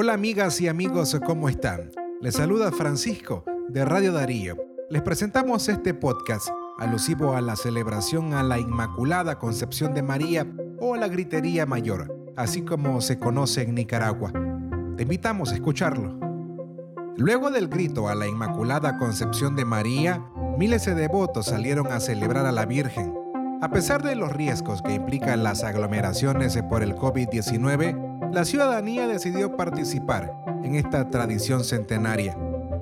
Hola amigas y amigos, ¿cómo están? Les saluda Francisco de Radio Darío. Les presentamos este podcast alusivo a la celebración a la Inmaculada Concepción de María o a la Gritería Mayor, así como se conoce en Nicaragua. Te invitamos a escucharlo. Luego del grito a la Inmaculada Concepción de María, miles de devotos salieron a celebrar a la Virgen. A pesar de los riesgos que implican las aglomeraciones por el COVID-19, la ciudadanía decidió participar en esta tradición centenaria.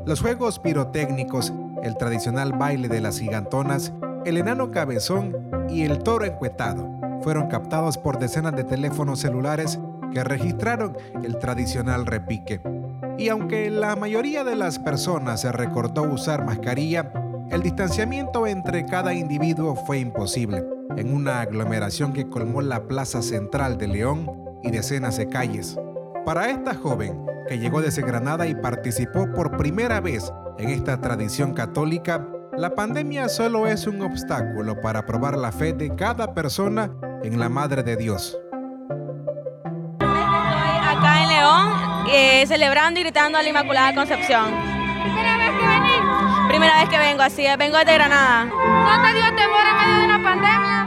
Los juegos pirotécnicos, el tradicional baile de las gigantonas, el enano cabezón y el toro encuetado fueron captados por decenas de teléfonos celulares que registraron el tradicional repique. Y aunque la mayoría de las personas se recordó usar mascarilla, el distanciamiento entre cada individuo fue imposible en una aglomeración que colmó la plaza central de León y decenas de calles. Para esta joven, que llegó desde Granada y participó por primera vez en esta tradición católica, la pandemia solo es un obstáculo para probar la fe de cada persona en la Madre de Dios. Estoy acá en León eh, celebrando y gritando a la Inmaculada Concepción. ¿Primera vez que vengo, así es, vengo desde Granada. ¿No te dio temor en medio de una pandemia?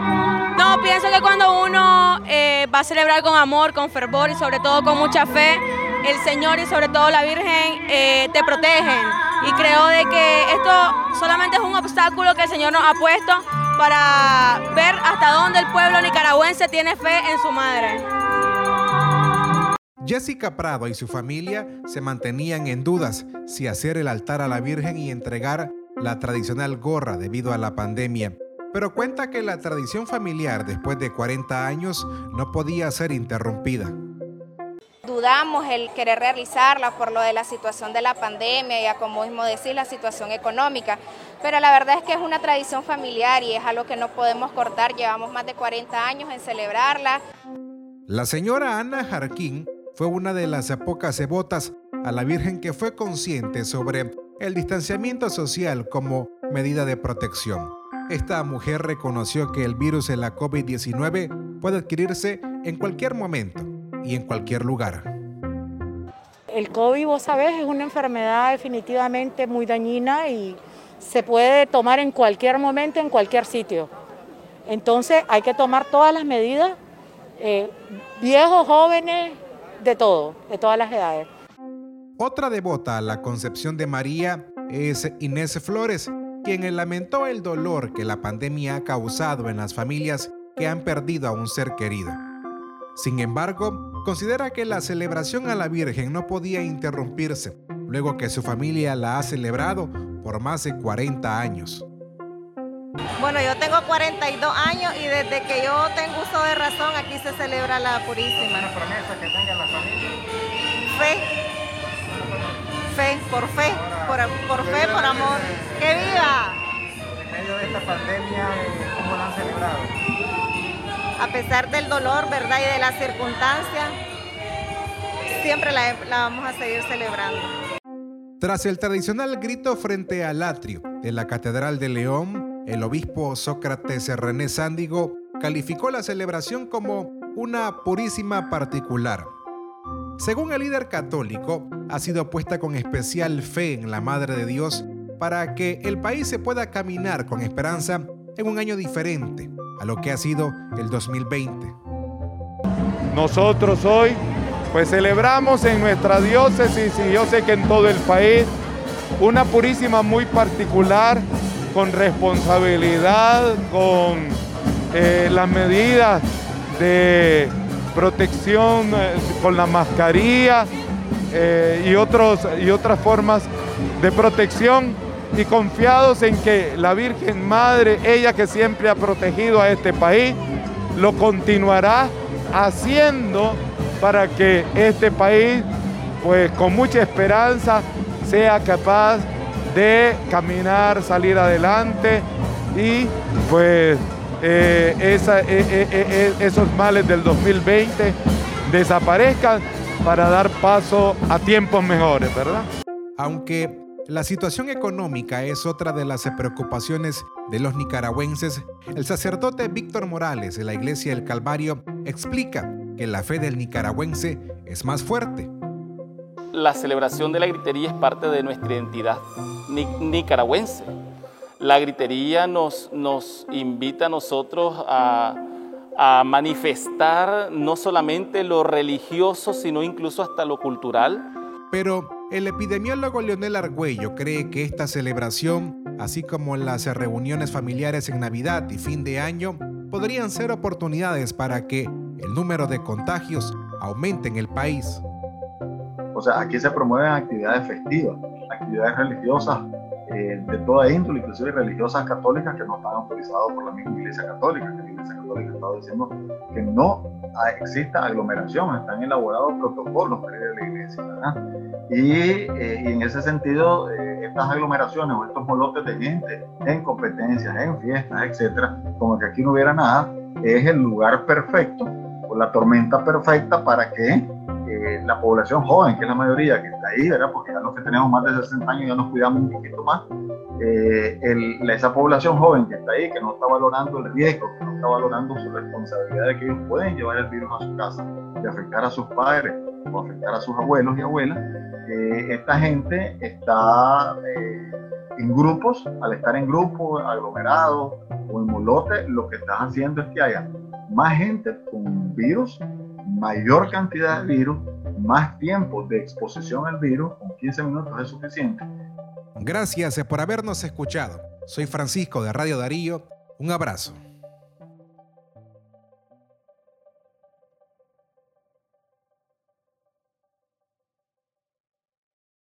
No, pienso que cuando uno eh, va a celebrar con amor, con fervor y sobre todo con mucha fe, el Señor y sobre todo la Virgen eh, te protegen. Y creo de que esto solamente es un obstáculo que el Señor nos ha puesto para ver hasta dónde el pueblo nicaragüense tiene fe en su madre. Jessica Prado y su familia se mantenían en dudas si hacer el altar a la Virgen y entregar la tradicional gorra debido a la pandemia pero cuenta que la tradición familiar después de 40 años no podía ser interrumpida. Dudamos el querer realizarla por lo de la situación de la pandemia y a como mismo decir la situación económica, pero la verdad es que es una tradición familiar y es algo que no podemos cortar, llevamos más de 40 años en celebrarla. La señora Ana Jarquín fue una de las pocas devotas a la Virgen que fue consciente sobre el distanciamiento social como medida de protección. Esta mujer reconoció que el virus de la COVID-19 puede adquirirse en cualquier momento y en cualquier lugar. El COVID, vos sabés, es una enfermedad definitivamente muy dañina y se puede tomar en cualquier momento, en cualquier sitio. Entonces hay que tomar todas las medidas, eh, viejos, jóvenes, de todo, de todas las edades. Otra devota a la concepción de María es Inés Flores, quien lamentó el dolor que la pandemia ha causado en las familias que han perdido a un ser querido. Sin embargo, considera que la celebración a la Virgen no podía interrumpirse, luego que su familia la ha celebrado por más de 40 años. Bueno, yo tengo 42 años y desde que yo tengo uso de razón aquí se celebra la Purísima. ¿Una promesa que tenga la familia? Fe, fe, por fe, por, por fe, por amor. ¡Que viva! En medio de esta pandemia, eh, ¿cómo la han celebrado? A pesar del dolor, ¿verdad? Y de las circunstancias, siempre la, la vamos a seguir celebrando. Tras el tradicional grito frente al atrio de la Catedral de León, el obispo Sócrates René Sándigo calificó la celebración como una purísima particular. Según el líder católico, ha sido puesta con especial fe en la Madre de Dios para que el país se pueda caminar con esperanza en un año diferente a lo que ha sido el 2020. Nosotros hoy pues celebramos en nuestra diócesis y yo sé que en todo el país una purísima muy particular con responsabilidad, con eh, las medidas de protección eh, con la mascarilla eh, y, otros, y otras formas de protección y confiados en que la Virgen Madre, ella que siempre ha protegido a este país, lo continuará haciendo para que este país, pues con mucha esperanza, sea capaz caminar, salir adelante y pues eh, esa, eh, esos males del 2020 desaparezcan para dar paso a tiempos mejores, ¿verdad? Aunque la situación económica es otra de las preocupaciones de los nicaragüenses, el sacerdote Víctor Morales de la Iglesia del Calvario explica que la fe del nicaragüense es más fuerte. la celebración de la gritería es parte de nuestra identidad nicaragüense. La gritería nos, nos invita a nosotros a, a manifestar no solamente lo religioso, sino incluso hasta lo cultural. Pero el epidemiólogo Leonel Argüello cree que esta celebración, así como las reuniones familiares en Navidad y fin de año, podrían ser oportunidades para que el número de contagios aumente en el país. O sea, aquí se promueven actividades festivas, actividades religiosas eh, de toda índole, inclusive religiosas católicas que no están autorizadas por la misma Iglesia Católica, que la Iglesia Católica está diciendo que no exista aglomeración, están elaborados protocolos para ir a la iglesia. Y, eh, y, en ese sentido, eh, estas aglomeraciones o estos molotes de gente en competencias, en fiestas, etcétera, como que aquí no hubiera nada, es el lugar perfecto la tormenta perfecta para que eh, la población joven, que es la mayoría que está ahí, ¿verdad? porque ya los que tenemos más de 60 años ya nos cuidamos un poquito más, eh, esa población joven que está ahí, que no está valorando el riesgo, que no está valorando su responsabilidad de que ellos pueden llevar el virus a su casa y afectar a sus padres o afectar a sus abuelos y abuelas, eh, esta gente está en grupos, al estar en grupos, aglomerados o en molote, lo que estás haciendo es que haya más gente con virus mayor cantidad de virus, más tiempo de exposición al virus, con 15 minutos es suficiente. Gracias por habernos escuchado. Soy Francisco de Radio Darío. Un abrazo.